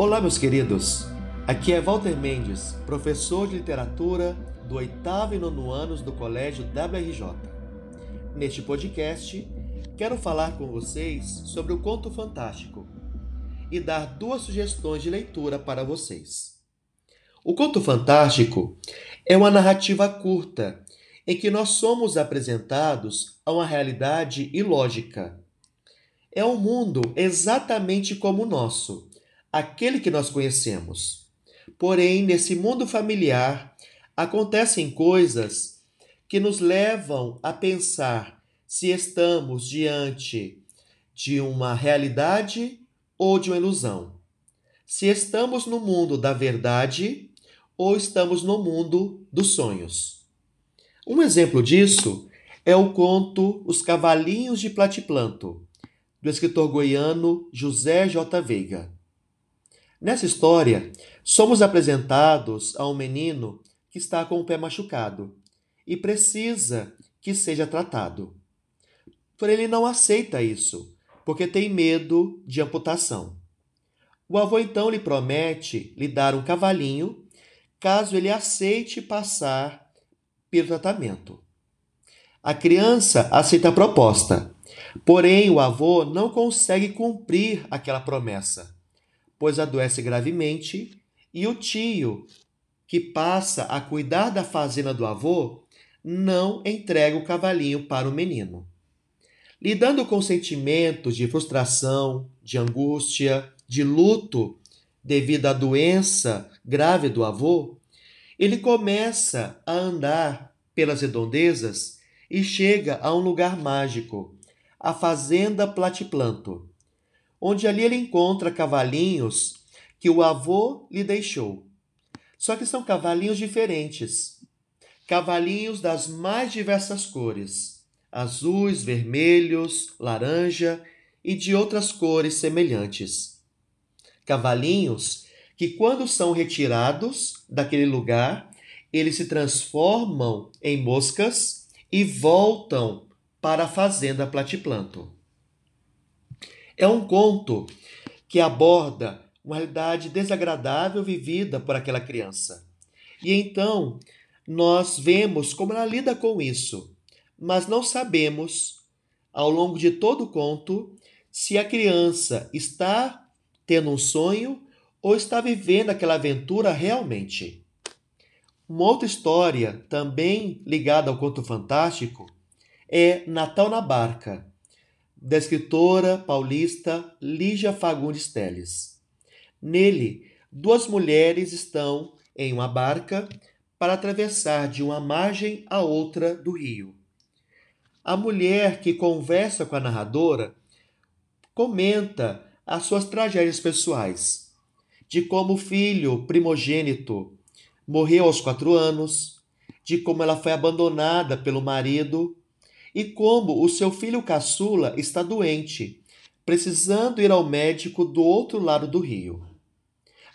Olá, meus queridos. Aqui é Walter Mendes, professor de literatura do oitavo e nono anos do Colégio WRJ. Neste podcast, quero falar com vocês sobre o conto fantástico e dar duas sugestões de leitura para vocês. O conto fantástico é uma narrativa curta em que nós somos apresentados a uma realidade ilógica. É um mundo exatamente como o nosso aquele que nós conhecemos. Porém, nesse mundo familiar, acontecem coisas que nos levam a pensar se estamos diante de uma realidade ou de uma ilusão. Se estamos no mundo da verdade ou estamos no mundo dos sonhos. Um exemplo disso é o conto Os Cavalinhos de Platiplanto, do escritor goiano José J. Veiga. Nessa história, somos apresentados a um menino que está com o pé machucado e precisa que seja tratado. Porém, ele não aceita isso, porque tem medo de amputação. O avô então lhe promete lhe dar um cavalinho caso ele aceite passar pelo tratamento. A criança aceita a proposta, porém o avô não consegue cumprir aquela promessa pois adoece gravemente, e o tio, que passa a cuidar da fazenda do avô, não entrega o cavalinho para o menino. Lidando com sentimentos de frustração, de angústia, de luto devido à doença grave do avô, ele começa a andar pelas redondezas e chega a um lugar mágico, a Fazenda Platiplanto, onde ali ele encontra cavalinhos que o avô lhe deixou. Só que são cavalinhos diferentes. Cavalinhos das mais diversas cores: azuis, vermelhos, laranja e de outras cores semelhantes. Cavalinhos que, quando são retirados daquele lugar, eles se transformam em moscas e voltam para a fazenda Platiplanto. É um conto que aborda uma realidade desagradável vivida por aquela criança. E então nós vemos como ela lida com isso, mas não sabemos, ao longo de todo o conto, se a criança está tendo um sonho ou está vivendo aquela aventura realmente. Uma outra história, também ligada ao conto fantástico, é Natal na Barca, da escritora paulista Lígia Fagundes Teles. Nele, duas mulheres estão em uma barca para atravessar de uma margem à outra do rio. A mulher que conversa com a narradora comenta as suas tragédias pessoais, de como o filho primogênito morreu aos quatro anos, de como ela foi abandonada pelo marido e como o seu filho caçula está doente, precisando ir ao médico do outro lado do rio.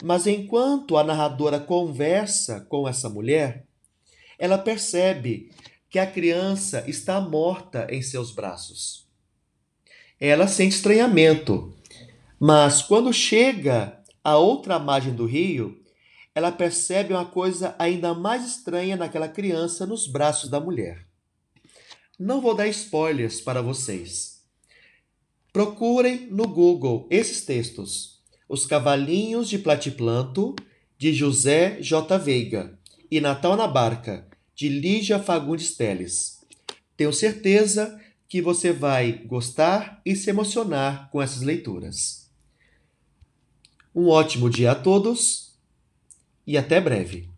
Mas enquanto a narradora conversa com essa mulher, ela percebe que a criança está morta em seus braços. Ela sente estranhamento, mas quando chega à outra margem do rio, ela percebe uma coisa ainda mais estranha naquela criança nos braços da mulher. Não vou dar spoilers para vocês. Procurem no Google esses textos: Os Cavalinhos de Platiplanto, de José J. Veiga, e Natal na Barca, de Lígia Fagundes Teles. Tenho certeza que você vai gostar e se emocionar com essas leituras. Um ótimo dia a todos e até breve.